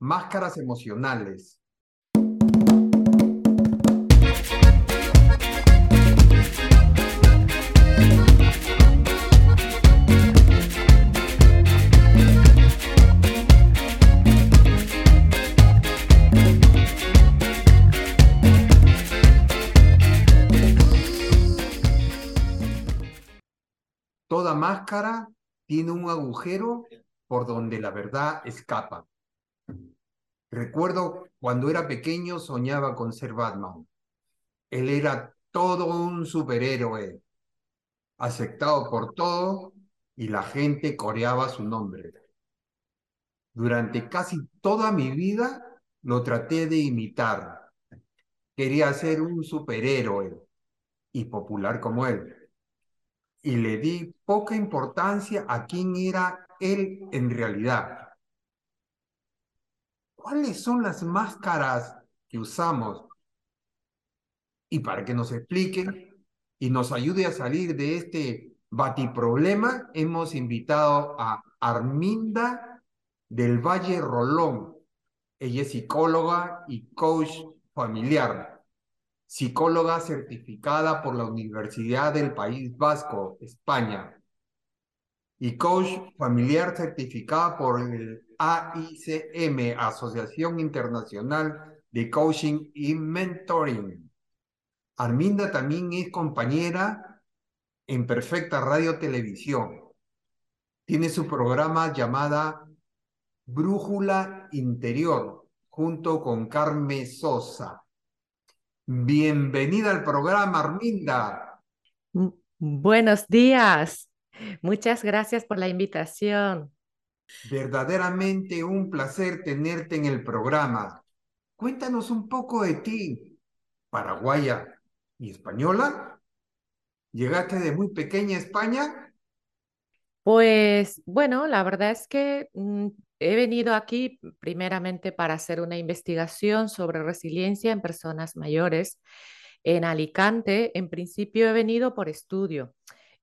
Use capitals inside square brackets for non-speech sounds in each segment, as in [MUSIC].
Máscaras emocionales. Toda máscara tiene un agujero por donde la verdad escapa. Recuerdo cuando era pequeño soñaba con ser Batman. Él era todo un superhéroe, aceptado por todos y la gente coreaba su nombre. Durante casi toda mi vida lo traté de imitar. Quería ser un superhéroe y popular como él. Y le di poca importancia a quién era él en realidad. ¿Cuáles son las máscaras que usamos? Y para que nos expliquen y nos ayude a salir de este batiproblema, hemos invitado a Arminda del Valle Rolón. Ella es psicóloga y coach familiar, psicóloga certificada por la Universidad del País Vasco, España, y coach familiar certificada por el AICM, Asociación Internacional de Coaching y Mentoring. Arminda también es compañera en Perfecta Radio Televisión. Tiene su programa llamada Brújula Interior junto con Carmen Sosa. Bienvenida al programa, Arminda. Buenos días. Muchas gracias por la invitación. Verdaderamente un placer tenerte en el programa. Cuéntanos un poco de ti, paraguaya y española. ¿Llegaste de muy pequeña a España? Pues bueno, la verdad es que mm, he venido aquí primeramente para hacer una investigación sobre resiliencia en personas mayores en Alicante. En principio he venido por estudio.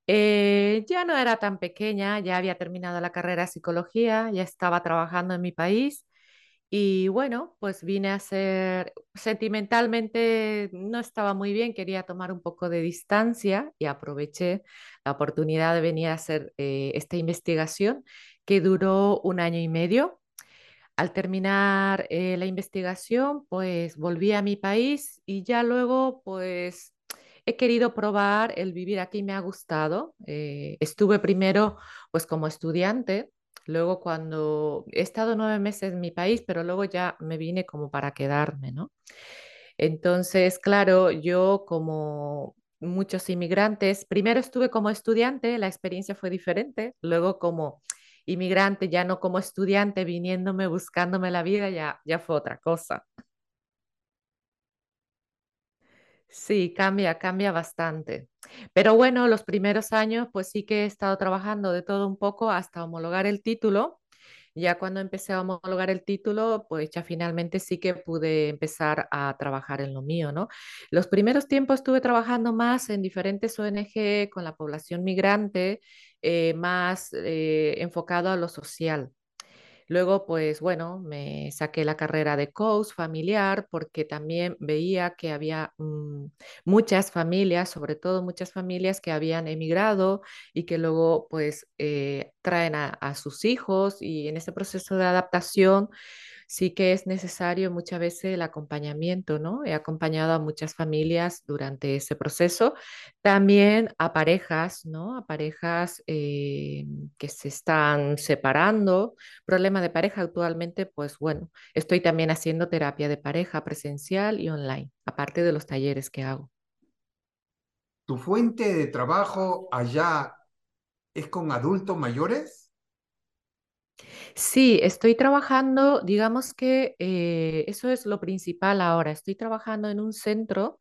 Eh, ya no era tan pequeña, ya había terminado la carrera de psicología, ya estaba trabajando en mi país y bueno, pues vine a ser, sentimentalmente no estaba muy bien, quería tomar un poco de distancia y aproveché la oportunidad de venir a hacer eh, esta investigación que duró un año y medio. Al terminar eh, la investigación, pues volví a mi país y ya luego, pues he querido probar el vivir aquí, me ha gustado. Eh, estuve primero pues como estudiante, luego cuando he estado nueve meses en mi país, pero luego ya me vine como para quedarme, ¿no? Entonces, claro, yo como muchos inmigrantes, primero estuve como estudiante, la experiencia fue diferente, luego como inmigrante, ya no como estudiante, viniéndome, buscándome la vida, ya, ya fue otra cosa. Sí, cambia, cambia bastante. Pero bueno, los primeros años, pues sí que he estado trabajando de todo un poco hasta homologar el título. Ya cuando empecé a homologar el título, pues ya finalmente sí que pude empezar a trabajar en lo mío, ¿no? Los primeros tiempos estuve trabajando más en diferentes ONG con la población migrante, eh, más eh, enfocado a lo social. Luego, pues bueno, me saqué la carrera de coach familiar porque también veía que había mm, muchas familias, sobre todo muchas familias que habían emigrado y que luego pues eh, traen a, sus hijos y en ese proceso de adaptación sí que es necesario muchas veces el acompañamiento, ¿no? He acompañado a muchas familias durante ese proceso, también a parejas, ¿no? A parejas eh, que se están separando. Problema de pareja actualmente, pues bueno, estoy también haciendo terapia de pareja presencial y online, aparte de los talleres que hago. ¿Tu fuente de trabajo allá es con adultos mayores? Sí, estoy trabajando, digamos que eh, eso es lo principal ahora. Estoy trabajando en un centro,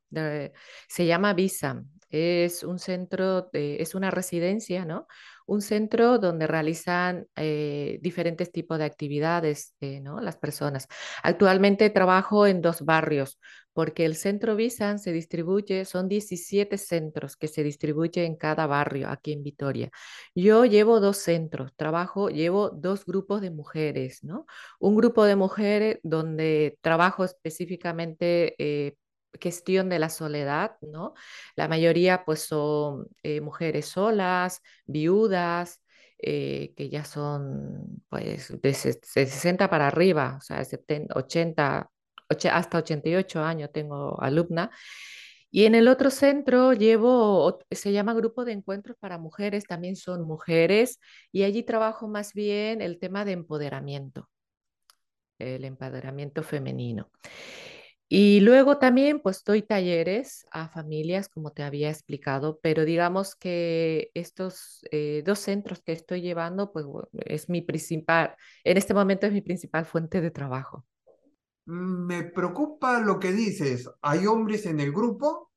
se llama Visa, Es un centro, es una residencia, ¿no? Un centro donde realizan eh, diferentes tipos de actividades, eh, ¿no? Las personas. Actualmente trabajo en dos barrios, porque el centro Visan se distribuye, son 17 centros que se distribuyen en cada barrio aquí en Vitoria. Yo llevo dos centros, trabajo, llevo dos grupos de mujeres, ¿no? Un grupo de mujeres donde trabajo específicamente eh, gestión de la soledad, ¿no? La mayoría pues son eh, mujeres solas, viudas, eh, que ya son pues de, 60 para arriba, o sea, 70, 80, hasta 88 años tengo alumna. Y en el otro centro llevo, se llama Grupo de Encuentros para Mujeres, también son mujeres, y allí trabajo más bien el tema de empoderamiento, el empoderamiento femenino. Y luego también pues doy talleres a familias, como te había explicado, pero digamos que estos eh, dos centros que estoy llevando, pues es mi principal, en este momento es mi principal fuente de trabajo. Me preocupa lo que dices. ¿Hay hombres en el grupo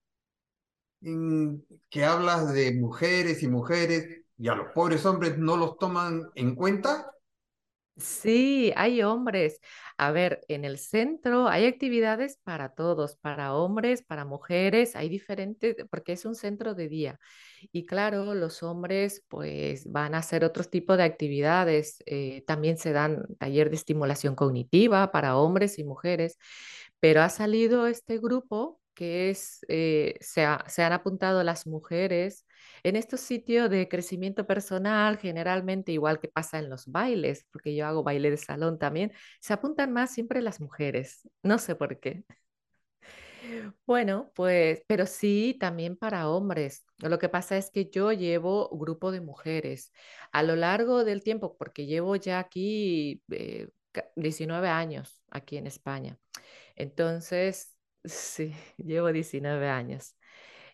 que hablas de mujeres y mujeres y a los pobres hombres no los toman en cuenta? Sí, hay hombres. A ver, en el centro hay actividades para todos, para hombres, para mujeres, hay diferentes, porque es un centro de día. Y claro, los hombres pues van a hacer otros tipos de actividades. eh, también se dan taller de estimulación cognitiva para hombres y mujeres, pero ha salido este grupo que es, eh, se, ha- se han apuntado las mujeres en estos sitios de crecimiento personal, generalmente igual que pasa en los bailes, porque yo hago baile de salón también, se apuntan más siempre las mujeres. No sé por qué. Bueno, pues, pero sí también para hombres. Lo que pasa es que yo llevo grupo de mujeres a lo largo del tiempo, porque llevo ya aquí eh, ca- 19 años aquí en España. Entonces, sí, llevo 19 años.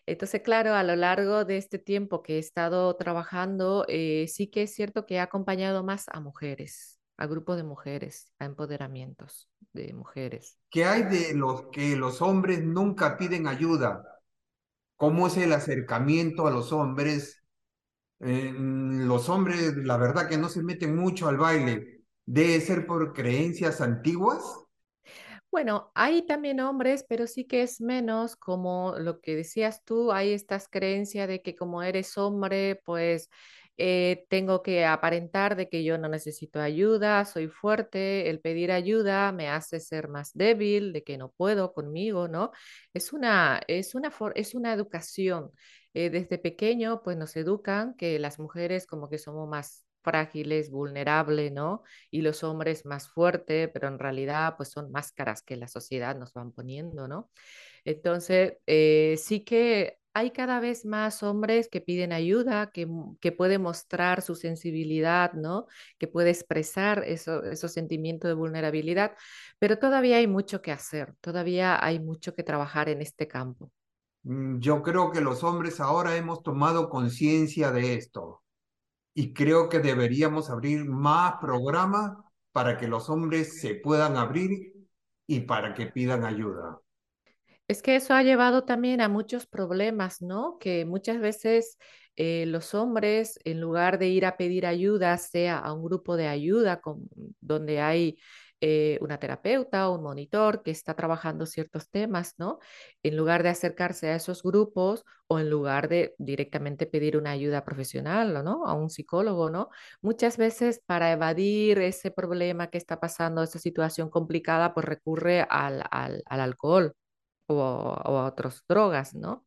Entonces, claro, a lo largo de este tiempo que he estado trabajando, eh, sí que es cierto que he acompañado más a mujeres, a grupos de mujeres, a empoderamientos de mujeres. ¿Qué hay de los que los hombres nunca piden ayuda? ¿Cómo es el acercamiento a los hombres? Eh, los hombres, la verdad que no se meten mucho al baile. ¿Debe ser por creencias antiguas? Bueno, hay también hombres, pero sí que es menos, como lo que decías tú, hay estas creencias de que como eres hombre, pues eh, tengo que aparentar de que yo no necesito ayuda, soy fuerte, el pedir ayuda me hace ser más débil, de que no puedo conmigo, ¿no? Es una, es una, es una educación. Eh, desde pequeño, pues nos educan que las mujeres como que somos más frágiles, vulnerables, ¿no? y los hombres más fuertes, pero en realidad pues son máscaras que la sociedad nos van poniendo, ¿no? Entonces, eh, sí que hay cada vez más hombres que piden ayuda, que, que puede mostrar su sensibilidad, ¿no? Que puede expresar eso- esos sentimientos de vulnerabilidad, pero todavía hay mucho que hacer, todavía hay mucho que trabajar en este campo. Mm, Yo creo que los hombres ahora hemos tomado conciencia de esto y creo que deberíamos abrir más programas para que los hombres se puedan abrir y para que pidan ayuda. Es que eso ha llevado también a muchos problemas, ¿no? Que muchas veces eh, los hombres, en lugar de ir a pedir ayuda, sea a un grupo de ayuda con- donde hay eh, una terapeuta o un monitor que está trabajando ciertos temas, ¿no? En lugar de acercarse a esos grupos o en lugar de directamente pedir una ayuda profesional, ¿no? A un psicólogo, ¿no? Muchas veces para evadir ese problema que está pasando, esa situación complicada, pues recurre al, al al alcohol o, o a otras drogas, ¿no?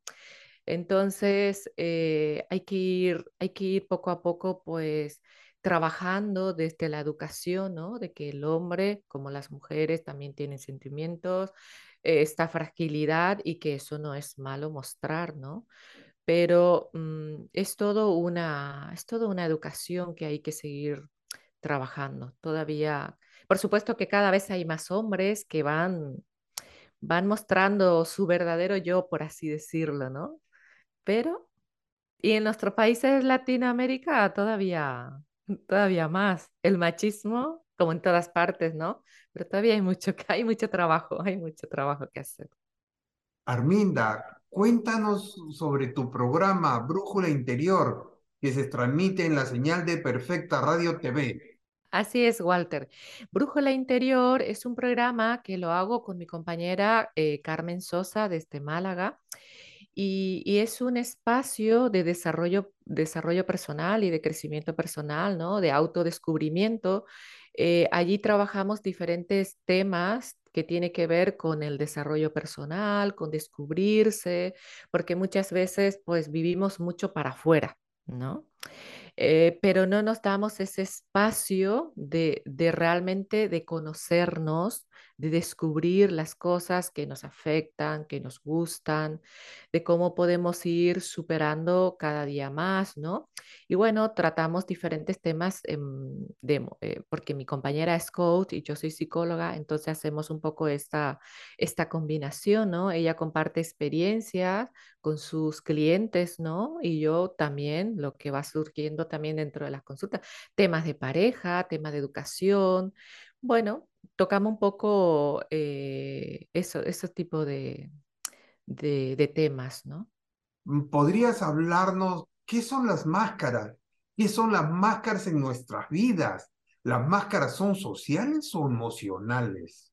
Entonces, eh, hay que ir, hay que ir poco a poco, pues, trabajando desde la educación, ¿no? De que el hombre, como las mujeres, también tienen sentimientos, eh, esta fragilidad y que eso no es malo mostrar, ¿no? Pero mm, es todo una, es toda una educación que hay que seguir trabajando. Todavía, por supuesto que cada vez hay más hombres que van van mostrando su verdadero yo, por así decirlo, ¿no? Pero, y en nuestros países Latinoamérica todavía, [LAUGHS] todavía más. El machismo, como en todas partes, ¿no? Pero todavía hay mucho, hay mucho trabajo, hay mucho trabajo que hacer. Arminda, cuéntanos sobre tu programa Brújula Interior, que se transmite en la señal de Perfecta Radio TV. Así es, Walter. Brújula Interior es un programa que lo hago con mi compañera eh, Carmen Sosa desde Málaga y, es un espacio de desarrollo, desarrollo personal y de crecimiento personal, ¿no? De autodescubrimiento. Eh, allí trabajamos diferentes temas que tiene que ver con el desarrollo personal, con descubrirse, porque muchas veces pues vivimos mucho para afuera, ¿no? Eh, pero no nos damos ese espacio de, de realmente de conocernos, de descubrir las cosas que nos afectan, que nos gustan, de cómo podemos ir superando cada día más, ¿no? Y bueno, tratamos diferentes temas em, eh, porque mi compañera es coach y yo soy psicóloga, entonces hacemos un poco esta, esta combinación, ¿no? Ella comparte experiencias con sus clientes, ¿no? Y yo también, lo que va surgiendo también dentro de las consultas, temas de pareja, temas de educación. Bueno, tocamos un poco eh, eso, ese tipo de, de, de temas, ¿no? ¿Podrías hablarnos qué son las máscaras? ¿Qué son las máscaras en nuestras vidas? ¿Las máscaras son sociales o emocionales?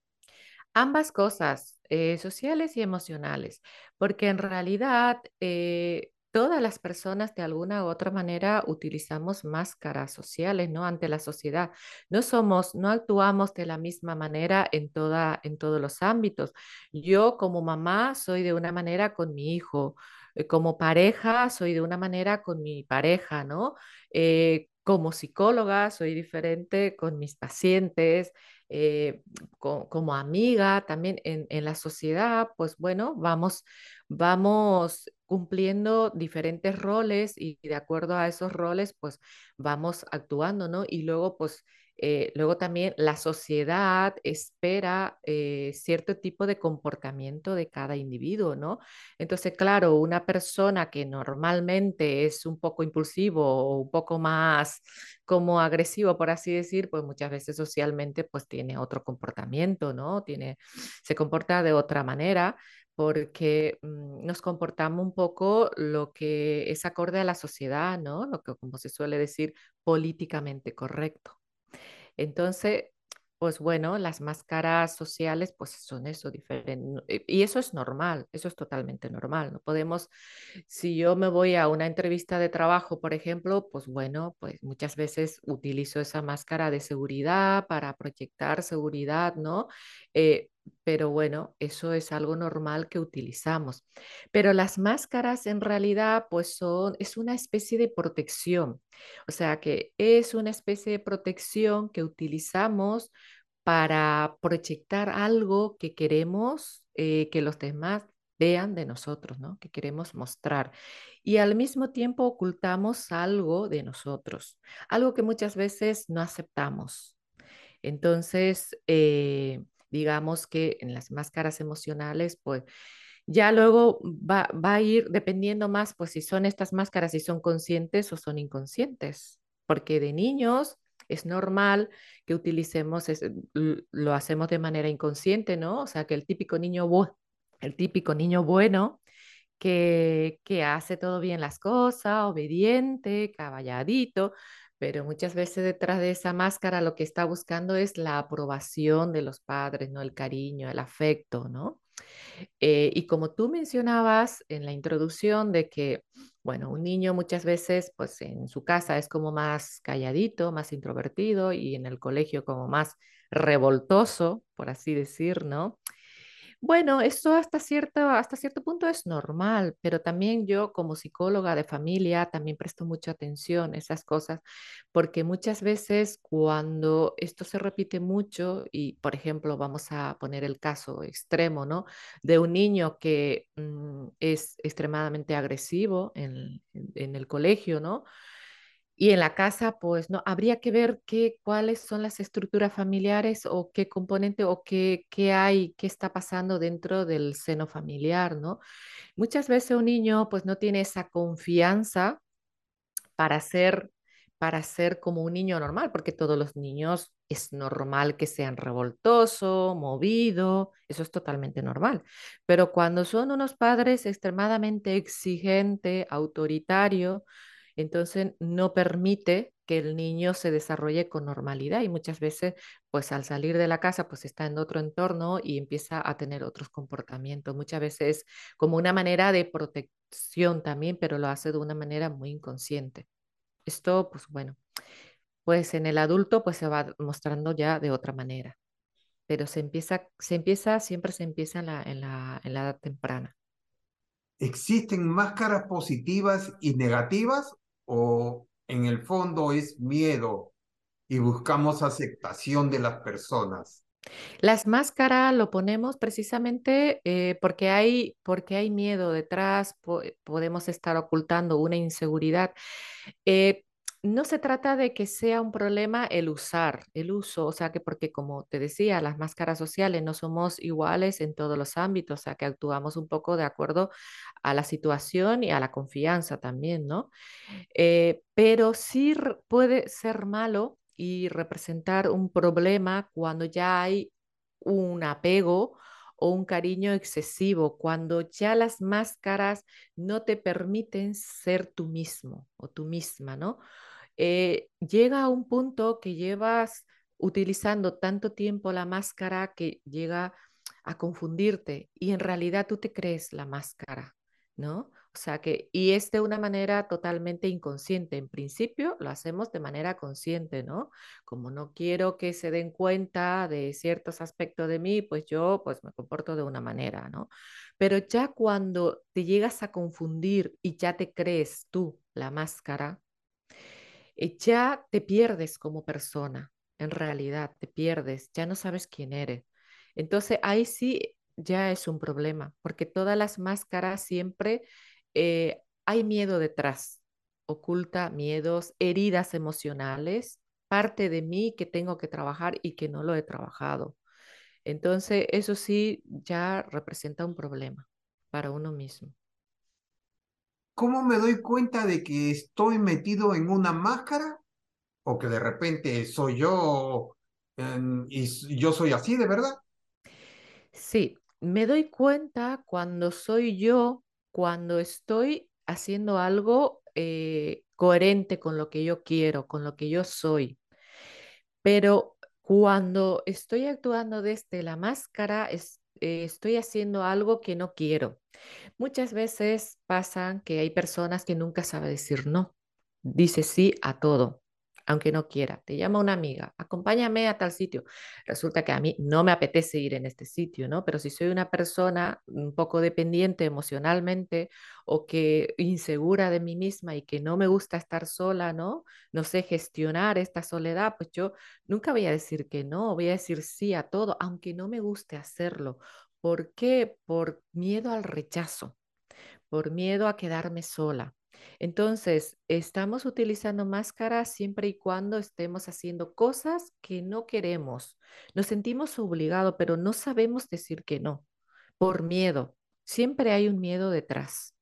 Ambas cosas, eh, sociales y emocionales, porque en realidad eh, todas las personas de alguna u otra manera utilizamos máscaras sociales, ¿no? Ante la sociedad. No somos, no actuamos de la misma manera en toda, en todos los ámbitos. Yo como mamá soy de una manera con mi hijo, eh, como pareja soy de una manera con mi pareja, ¿no? Eh, como psicóloga soy diferente con mis pacientes, eh, co- como amiga también en, en la sociedad, pues bueno, vamos, vamos cumpliendo diferentes roles y de acuerdo a esos roles, pues vamos actuando, ¿no? Y luego, pues, eh, luego también la sociedad espera eh, cierto tipo de comportamiento de cada individuo, ¿no? Entonces, claro, una persona que normalmente es un poco impulsivo o un poco más como agresivo, por así decir, pues muchas veces socialmente pues tiene otro comportamiento, ¿no? Tiene, se comporta de otra manera porque mm, nos comportamos un poco lo que es acorde a la sociedad, ¿no? Lo que, como se suele decir, políticamente correcto. Entonces, pues bueno, las máscaras sociales pues son eso, diferente. Y eso es normal, eso es totalmente normal. No podemos, si yo me voy a una entrevista de trabajo, por ejemplo, pues bueno, pues muchas veces utilizo esa máscara de seguridad para proyectar seguridad, ¿no? Eh, pero bueno, eso es algo normal que utilizamos. Pero las máscaras en realidad pues son, es una especie de protección. O sea que es una especie de protección que utilizamos para proyectar algo que queremos eh, que los demás vean de nosotros, ¿no? Que queremos mostrar. Y al mismo tiempo ocultamos algo de nosotros, algo que muchas veces no aceptamos. Entonces, eh, digamos que en las máscaras emocionales, pues ya luego va, va a ir dependiendo más, pues si son estas máscaras, si son conscientes o son inconscientes, porque de niños es normal que utilicemos, es- lo hacemos de manera inconsciente, ¿no? O sea, que el típico niño, el típico niño bueno que, que hace todo bien las cosas, obediente, caballadito, pero muchas veces detrás de esa máscara lo que está buscando es la aprobación de los padres, ¿no? El cariño, el afecto, ¿no? Eh, y como tú mencionabas en la introducción de que, bueno, un niño muchas veces, pues en su casa es como más calladito, más introvertido y en el colegio como más revoltoso, por así decir, ¿no? Bueno, eso hasta cierto, hasta cierto punto es normal, pero también yo como psicóloga de familia también presto mucha atención a esas cosas, porque muchas veces cuando esto se repite mucho y, por ejemplo, vamos a poner el caso extremo, ¿no? De un niño que mm, es extremadamente agresivo en, en en el colegio, ¿no? Y en la casa, pues no, habría que ver qué, cuáles son las estructuras familiares o qué componente o qué, qué hay, qué está pasando dentro del seno familiar, ¿no? Muchas veces un niño pues no tiene esa confianza para ser, para ser como un niño normal, porque todos los niños es normal que sean revoltoso, movido, eso es totalmente normal. Pero cuando son unos padres extremadamente exigente, autoritario, entonces no permite que el niño se desarrolle con normalidad y muchas veces, pues al salir de la casa, pues está en otro entorno y empieza a tener otros comportamientos. Muchas veces como una manera de protección también, pero lo hace de una manera muy inconsciente. Esto, pues bueno, pues en el adulto pues se va mostrando ya de otra manera, pero se empieza, se empieza, siempre se empieza en la, en la, en la edad temprana. ¿Existen máscaras positivas y negativas o en el fondo es miedo y buscamos aceptación de las personas? Las máscaras lo ponemos precisamente eh, porque, hay, porque hay miedo detrás, podemos estar ocultando una inseguridad. Eh, no se trata de que sea un problema el usar, el uso, o sea que porque como te decía, las máscaras sociales no somos iguales en todos los ámbitos, o sea que actuamos un poco de acuerdo a la situación y a la confianza también, ¿no? Eh, pero sí puede ser malo y representar un problema cuando ya hay un apego o un cariño excesivo, cuando ya las máscaras no te permiten ser tú mismo o tú misma, ¿no? Eh, llega a un punto que llevas utilizando tanto tiempo la máscara que llega a confundirte y en realidad tú te crees la máscara, ¿no? O sea que, y es de una manera totalmente inconsciente. En principio lo hacemos de manera consciente, ¿no? Como no quiero que se den cuenta de ciertos aspectos de mí, pues yo pues me comporto de una manera, ¿no? Pero ya cuando te llegas a confundir y ya te crees tú la máscara, eh, ya te pierdes como persona, en realidad te pierdes, ya no sabes quién eres. Entonces ahí sí ya es un problema, porque todas las máscaras siempre eh, hay miedo detrás, oculta miedos, heridas emocionales, parte de mí que tengo que trabajar y que no lo he trabajado. Entonces, eso sí ya representa un problema para uno mismo. ¿Cómo me doy cuenta de que estoy metido en una máscara? ¿O que de repente soy yo y yo soy así de verdad? Sí, me doy cuenta cuando soy yo cuando estoy haciendo algo eh, coherente con lo que yo quiero, con lo que yo soy. Pero cuando estoy actuando desde la máscara, eh, estoy haciendo algo que no quiero. Muchas veces pasan que hay personas que nunca saben decir no. Dice sí a todo aunque no quiera. Te llama una amiga, acompáñame a tal sitio. Resulta que a mí no me apetece ir en este sitio, ¿no? Pero si soy una persona un poco dependiente emocionalmente o que insegura de mí misma y que no me gusta estar sola, ¿no? No sé gestionar esta soledad, pues yo nunca voy a decir que no, voy a decir sí a todo, aunque no me guste hacerlo. ¿Por qué? Por miedo al rechazo, por miedo a quedarme sola. Entonces, estamos utilizando máscaras siempre y cuando estemos haciendo cosas que no queremos. Nos sentimos obligados, pero no sabemos decir que no, por miedo. Siempre hay un miedo detrás.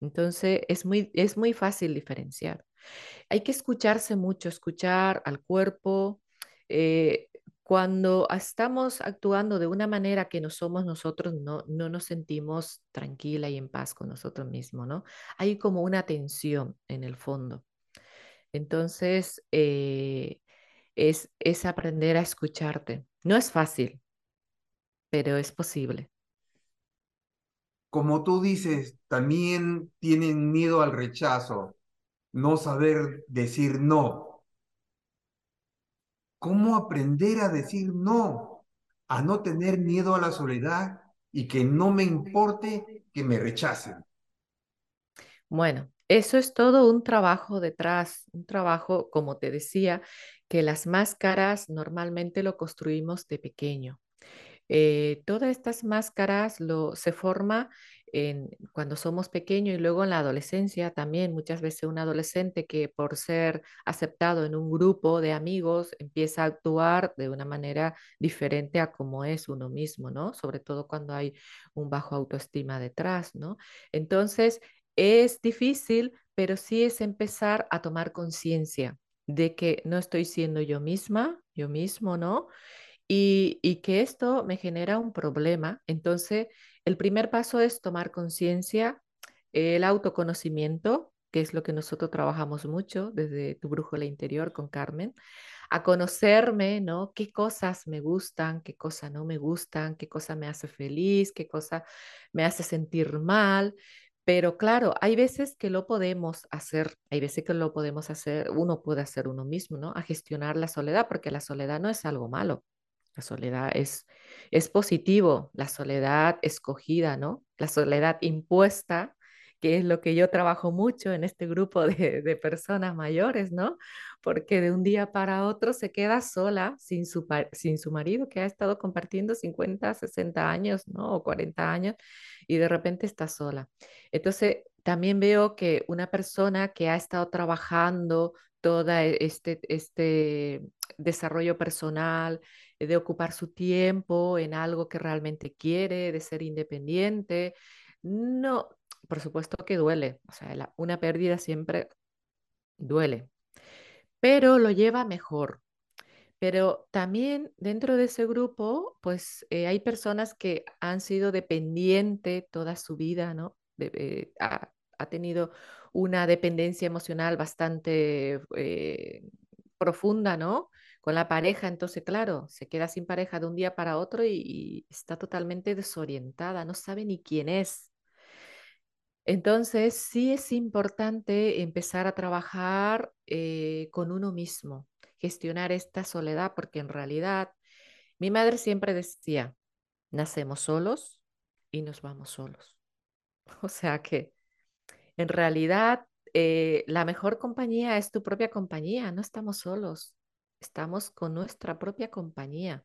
Entonces, es muy, es muy fácil diferenciar. Hay que escucharse mucho, escuchar al cuerpo, eh, cuando estamos actuando de una manera que no somos nosotros, no, no nos sentimos tranquila y en paz con nosotros mismos, ¿no? Hay como una tensión en el fondo. Entonces, eh, es, es aprender a escucharte. No es fácil, pero es posible. Como tú dices, también tienen miedo al rechazo, no saber decir no cómo aprender a decir no, a no tener miedo a la soledad y que no me importe que me rechacen. Bueno, eso es todo un trabajo detrás, un trabajo, como te decía, que las máscaras normalmente lo construimos de pequeño. Eh, todas estas máscaras lo, se forma cuando somos pequeños y luego en la adolescencia también, muchas veces un adolescente que por ser aceptado en un grupo de amigos empieza a actuar de una manera diferente a como es uno mismo, ¿no? Sobre todo cuando hay un bajo autoestima detrás, ¿no? Entonces, Es difícil, pero sí es empezar a tomar conciencia de que no estoy siendo yo misma, yo mismo, ¿no? Y, y que esto me genera un problema. Entonces, el primer paso es tomar conciencia, el autoconocimiento, que es lo que nosotros trabajamos mucho desde tu brújula interior con Carmen, a conocerme, ¿no? ¿Qué cosas me gustan, qué cosas no me gustan, qué cosa me hace feliz, qué cosa me hace sentir mal? Pero claro, hay veces que lo podemos hacer, hay veces que lo podemos hacer, uno puede hacer uno mismo, ¿no? A gestionar la soledad, porque la soledad no es algo malo. La soledad es, es positivo, la soledad escogida, ¿no? La soledad impuesta que es lo que yo trabajo mucho en este grupo de, de, personas mayores, ¿no? Porque de un día para otro se queda sola sin su, sin su marido que ha estado compartiendo 50, 60 años, ¿no? O 40 años y de repente está sola. Entonces, también veo que una persona que ha estado trabajando todo este, este desarrollo personal, de ocupar su tiempo en algo que realmente quiere, de ser independiente, no, por supuesto que duele, o sea, una pérdida siempre duele, pero lo lleva mejor. Pero también dentro de ese grupo, pues eh, hay personas que han sido dependientes toda su vida, ¿no? Eh, ha, tenido una dependencia emocional bastante eh, profunda, ¿no? Con la pareja, entonces, claro, se queda sin pareja de un día para otro y, está totalmente desorientada, no sabe ni quién es. Entonces, sí es importante empezar a trabajar eh, con uno mismo, gestionar esta soledad, porque en realidad mi madre siempre decía, nacemos solos y nos vamos solos. [LAUGHS] O sea que en realidad eh, la mejor compañía es tu propia compañía, no estamos solos, estamos con nuestra propia compañía.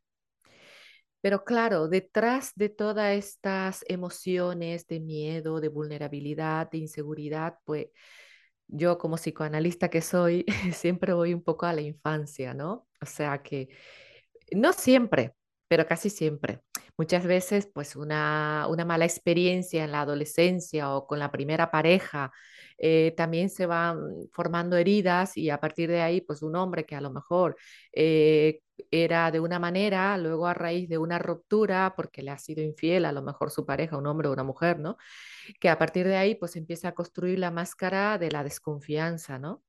Pero claro, detrás de todas estas emociones de miedo, de vulnerabilidad, de inseguridad, pues yo como psicoanalista que soy, [LAUGHS] siempre voy un poco a la infancia, ¿no? O sea que no siempre, pero casi siempre. Muchas veces, pues una, una mala experiencia en la adolescencia o con la primera pareja, eh, también se van formando heridas y a partir de ahí, pues un hombre que a lo mejor eh, era de una manera, luego a raíz de una ruptura, porque le ha sido infiel a lo mejor su pareja, un hombre o una mujer, ¿no? Que a partir de ahí, pues empieza a construir la máscara de la desconfianza, ¿no?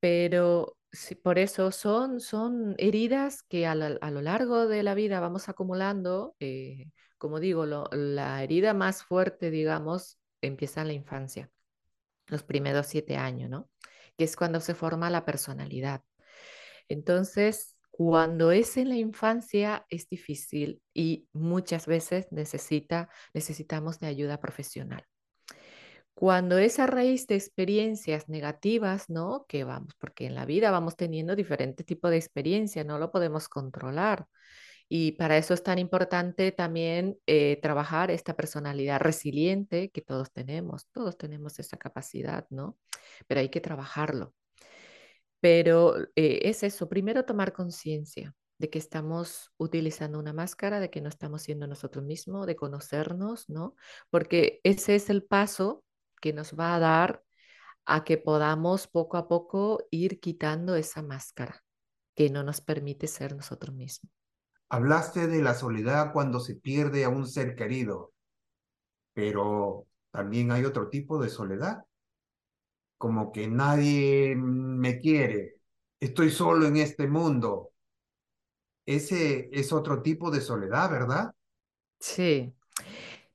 Pero por eso son, son heridas que a, lo largo de la vida vamos acumulando. Eh, como digo, la herida más fuerte, digamos, empieza en la infancia los primeros siete años, ¿no? Que es cuando se forma la personalidad. Entonces, cuando es en la infancia es difícil y muchas veces necesita, necesitamos de ayuda profesional. Cuando es a raíz de experiencias negativas, ¿no? Que vamos, porque en la vida vamos teniendo diferentes tipos de experiencias, no lo podemos controlar. Y para eso es tan importante también eh, trabajar esta personalidad resiliente que todos tenemos. Todos tenemos esa capacidad, ¿no? Pero hay que trabajarlo. Pero eh, es eso, primero tomar conciencia de que estamos utilizando una máscara, de que no estamos siendo nosotros mismos, de conocernos, ¿no? Porque ese es el paso que nos va a dar a que podamos poco a poco ir quitando esa máscara que no nos permite ser nosotros mismos. Hablaste de la soledad cuando se pierde a un ser querido, pero también hay otro tipo de soledad, como que nadie me quiere, estoy solo en este mundo. Ese es otro tipo de soledad, ¿verdad? Sí,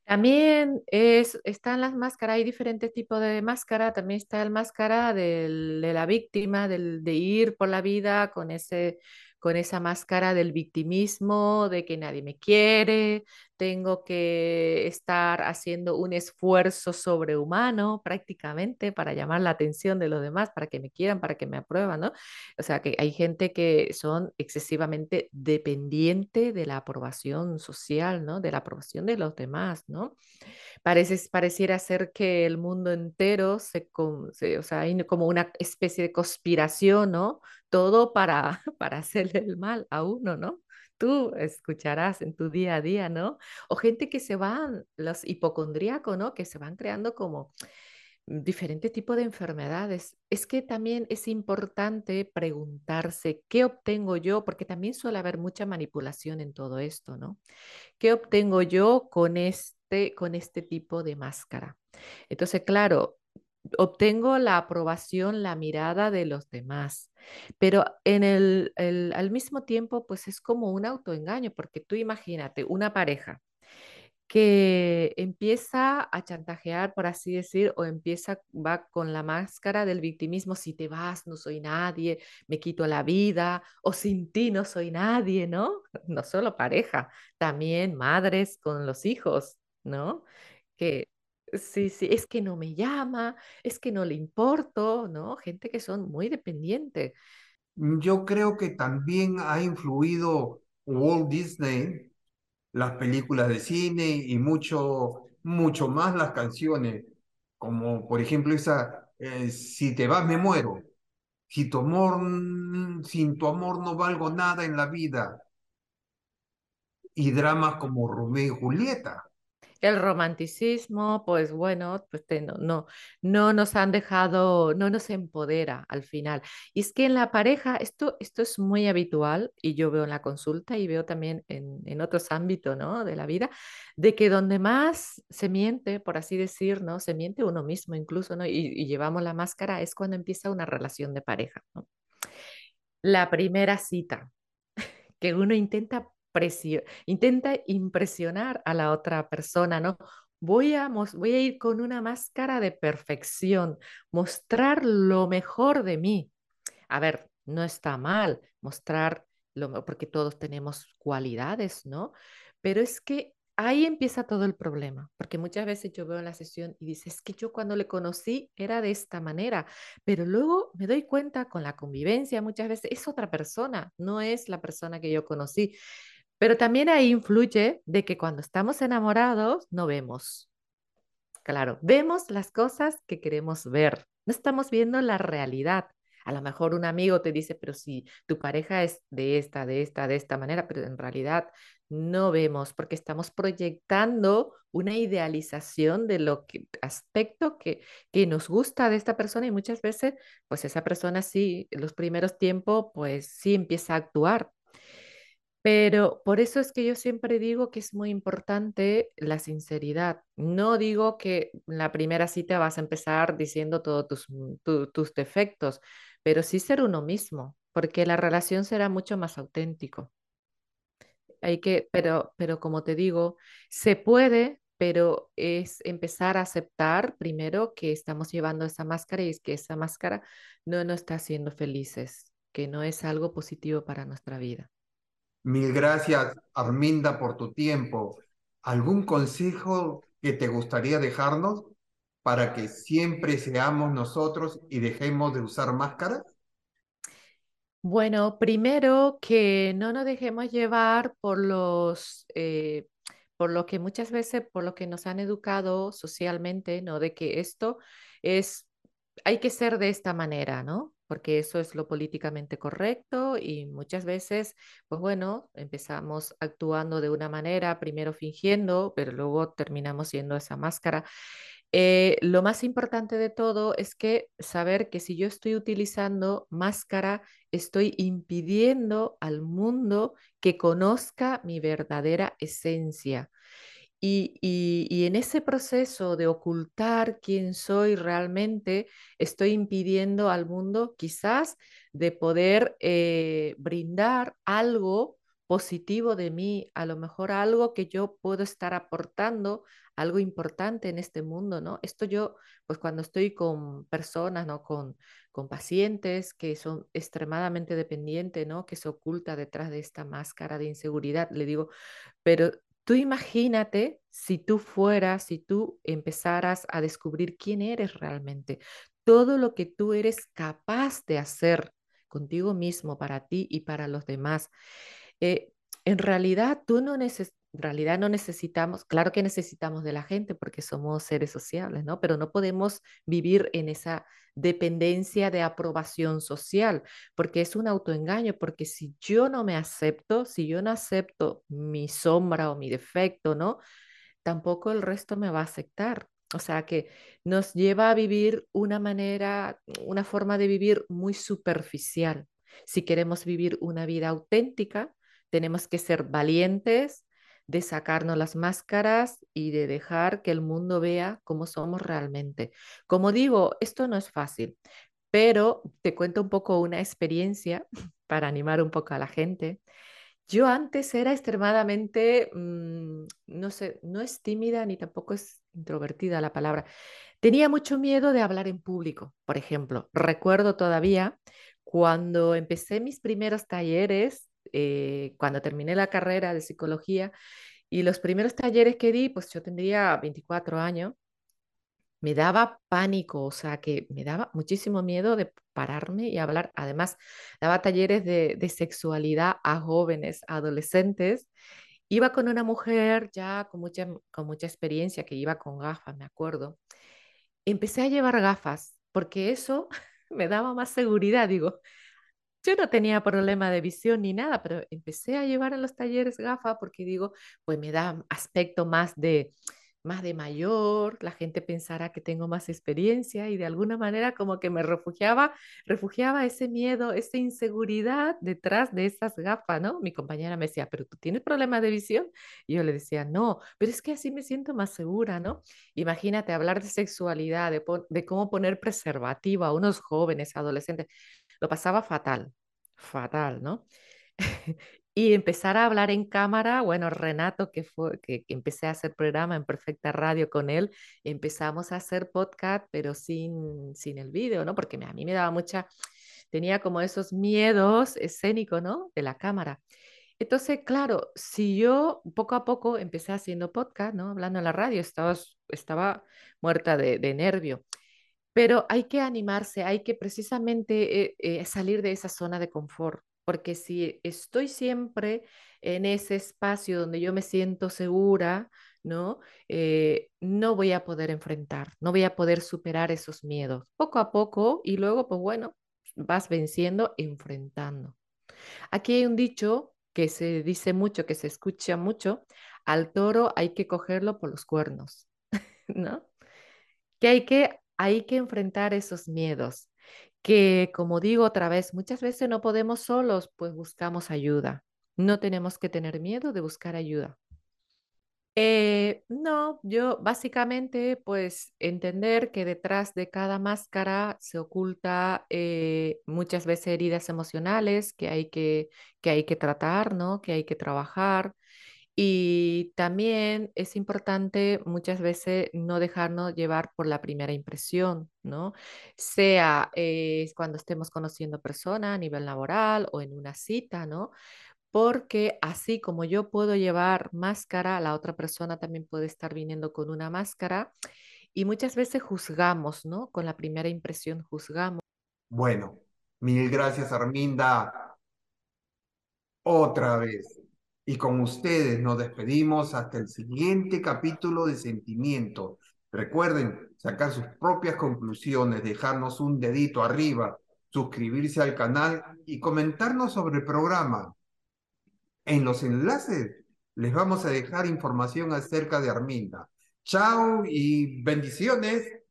también es, están las máscaras, hay diferentes tipos de máscara, también está el máscara de la víctima, del, de ir por la vida con ese con esa máscara del victimismo, de que nadie me quiere, tengo que estar haciendo un esfuerzo sobrehumano prácticamente para llamar la atención de los demás, para que me quieran, para que me aprueban, ¿no? O sea, que hay gente que son excesivamente dependiente de la aprobación social, ¿no? De la aprobación de los demás, ¿no? Parece, pareciera ser que el mundo entero se, se, o sea, hay como una especie de conspiración, ¿no? Todo para, [LAUGHS] para hacerle el mal a uno, ¿no? Tú escucharás en tu día a día, ¿no? O gente que se van, los hipocondríacos, ¿no? Que se van creando como diferente tipo de enfermedades. Es que también es importante preguntarse qué obtengo yo, porque también suele haber mucha manipulación en todo esto, ¿no? ¿Qué obtengo yo con este, con este tipo de máscara? Entonces, claro, obtengo la aprobación, la mirada de los demás, pero en el, el, al mismo tiempo, pues es como un autoengaño, porque tú imagínate una pareja que empieza a chantajear, por así decir, o empieza, va con la máscara del victimismo, si te vas, no soy nadie, me quito la vida, o sin ti no soy nadie, ¿no? No solo pareja, también madres con los hijos, ¿no? Que sí, sí, es que no me llama, es que no le importo, ¿no? Gente que son muy dependientes. Yo creo que también ha influido Walt Disney las películas de cine y mucho, mucho más las canciones, como por ejemplo esa, eh, Si te vas me muero, si tu amor, sin tu amor no valgo nada en la vida, y dramas como Romeo y Julieta. El romanticismo, pues bueno, pues no, no, no nos han dejado, no nos empodera al final. Y es que en la pareja, esto, esto es muy habitual y yo veo en la consulta y veo también en, en otros ámbitos ¿no? de la vida, de que donde más se miente, por así decir, ¿no? Se miente uno mismo incluso, ¿no? Y, llevamos la máscara, es cuando empieza una relación de pareja. La primera cita, [LAUGHS] que uno intenta intenta impresionar a la otra persona, ¿no? Voy a, voy a ir con una máscara de perfección, mostrar lo mejor de mí. A ver, no está mal mostrar lo porque todos tenemos cualidades, ¿no? Pero es que ahí empieza todo el problema, porque muchas veces yo veo en la sesión y dices, es que yo cuando le conocí era de esta manera, pero luego me doy cuenta con la convivencia muchas veces es otra persona, no es la persona que yo conocí. Pero también ahí influye de que cuando estamos enamorados no vemos. Claro, vemos las cosas que queremos ver. No estamos viendo la realidad. A lo mejor un amigo te dice, pero si tu pareja es de esta, de esta, de esta manera, pero en realidad no vemos porque estamos proyectando una idealización de lo que aspecto que, que nos gusta de esta persona y muchas veces, pues esa persona sí, los primeros tiempos, pues sí empieza a actuar pero por eso es que yo siempre digo que es muy importante la sinceridad. No digo que en la primera cita vas a empezar diciendo todos tus, mm, tus defectos, pero sí ser uno mismo, porque la relación será mucho más auténtico. Hay que, pero, pero como te digo, se puede, pero es empezar a aceptar primero que estamos llevando esa máscara y es que esa máscara no nos está haciendo felices, que no es algo positivo para nuestra vida. Mil gracias, Arminda, por tu tiempo. ¿Algún consejo que te gustaría dejarnos para que siempre seamos nosotros y dejemos de usar máscaras? Bueno, primero que no nos dejemos llevar por los, eh, por lo que muchas veces, por lo que nos han educado socialmente, ¿no? De que esto es, hay que ser de esta manera, ¿no? Porque eso es lo políticamente correcto y muchas veces, pues bueno, empezamos actuando de una manera, primero fingiendo, pero luego terminamos siendo esa máscara. Eh, lo más importante de todo es que saber que si yo estoy utilizando máscara, estoy impidiendo al mundo que conozca mi verdadera esencia. Y, en ese proceso de ocultar quién soy realmente, estoy impidiendo al mundo quizás de poder eh, brindar algo positivo de mí, a lo mejor algo que yo puedo estar aportando, algo importante en este mundo, ¿no? Esto yo, pues cuando estoy con personas, ¿no? Con, con pacientes que son extremadamente dependientes, ¿no? Que se oculta detrás de esta máscara de inseguridad, le digo, pero Tú imagínate si tú fueras, si tú empezaras a descubrir quién eres realmente, todo lo que tú eres capaz de hacer contigo mismo, para ti y para los demás. Eh, en realidad, tú no necesitas en realidad no necesitamos, claro que necesitamos de la gente porque somos seres sociales, ¿no? Pero no podemos vivir en esa dependencia de aprobación social, porque es un autoengaño, porque si yo no me acepto, si yo no acepto mi sombra o mi defecto, ¿no? Tampoco el resto me va a aceptar. O sea que nos lleva a vivir una manera, una forma de vivir muy superficial. Si queremos vivir una vida auténtica, tenemos que ser valientes de sacarnos las máscaras y de dejar que el mundo vea cómo somos realmente. Como digo, esto no es fácil, pero te cuento un poco una experiencia [LAUGHS] para animar un poco a la gente. Yo antes era extremadamente, mm, no sé, no es tímida ni tampoco es introvertida la palabra. Tenía mucho miedo de hablar en público, por ejemplo. Recuerdo todavía cuando empecé mis primeros talleres, eh, cuando terminé la carrera de psicología y los primeros talleres que di, pues yo tendría 24 años me daba pánico, o sea, que me daba muchísimo miedo de pararme y hablar. Además, daba talleres de, sexualidad a jóvenes, a adolescentes. Iba con una mujer ya con mucha, con mucha experiencia, que iba con gafas, me acuerdo. Empecé a llevar gafas, porque eso [LAUGHS] me daba más seguridad, digo. Yo no tenía problema de visión ni nada, pero empecé a llevar en los talleres gafas porque digo, pues me da aspecto más de, más de mayor, la gente pensará que tengo más experiencia y de alguna manera como que me refugiaba, refugiaba ese miedo, esa inseguridad detrás de esas gafas, ¿no? Mi compañera me decía, pero tú tienes problemas de visión. Y yo le decía, no, pero es que así me siento más segura, ¿no? Imagínate hablar de sexualidad, de, de cómo poner preservativa a unos jóvenes, adolescentes. Lo pasaba fatal, fatal, ¿no? [LAUGHS] y empezar a hablar en cámara, bueno, Renato, que fue que, empecé a hacer programa en Perfecta Radio con él, empezamos a hacer podcast, pero sin, sin el vídeo, ¿no? Porque a mí me daba mucha, tenía como esos miedos escénicos, ¿no? De la cámara. Entonces, claro, si yo poco a poco empecé haciendo podcast, ¿no? Hablando en la radio, estaba, estaba muerta de, de nervio. Pero hay que animarse, hay que precisamente eh, eh, salir de esa zona de confort porque si estoy siempre en ese espacio donde yo me siento segura, ¿no? Eh, no voy a poder enfrentar, no voy a poder superar esos miedos poco a poco y luego, pues bueno, vas venciendo, enfrentando. Aquí hay un dicho que se dice mucho, que se escucha mucho, al toro hay que cogerlo por los cuernos, [LAUGHS] ¿no? Que hay que, hay que enfrentar esos miedos que, como digo otra vez, muchas veces no podemos solos, pues buscamos ayuda. No tenemos que tener miedo de buscar ayuda. Eh, no, yo básicamente pues entender que detrás de cada máscara se oculta eh, muchas veces heridas emocionales que hay que, que hay que tratar, ¿no? Que hay que trabajar. Y también es importante muchas veces no dejarnos llevar por la primera impresión, ¿no? Sea eh, cuando estemos conociendo personas a nivel laboral o en una cita, ¿no? Porque así como yo puedo llevar máscara, la otra persona también puede estar viniendo con una máscara y muchas veces juzgamos, ¿no? Con la primera impresión juzgamos. Bueno, mil gracias Arminda. Otra vez. Y con ustedes nos despedimos hasta el siguiente capítulo de Sentimiento. Recuerden sacar sus propias conclusiones, dejarnos un dedito arriba, suscribirse al canal y comentarnos sobre el programa. En los enlaces les vamos a dejar información acerca de Arminda. Chao y bendiciones.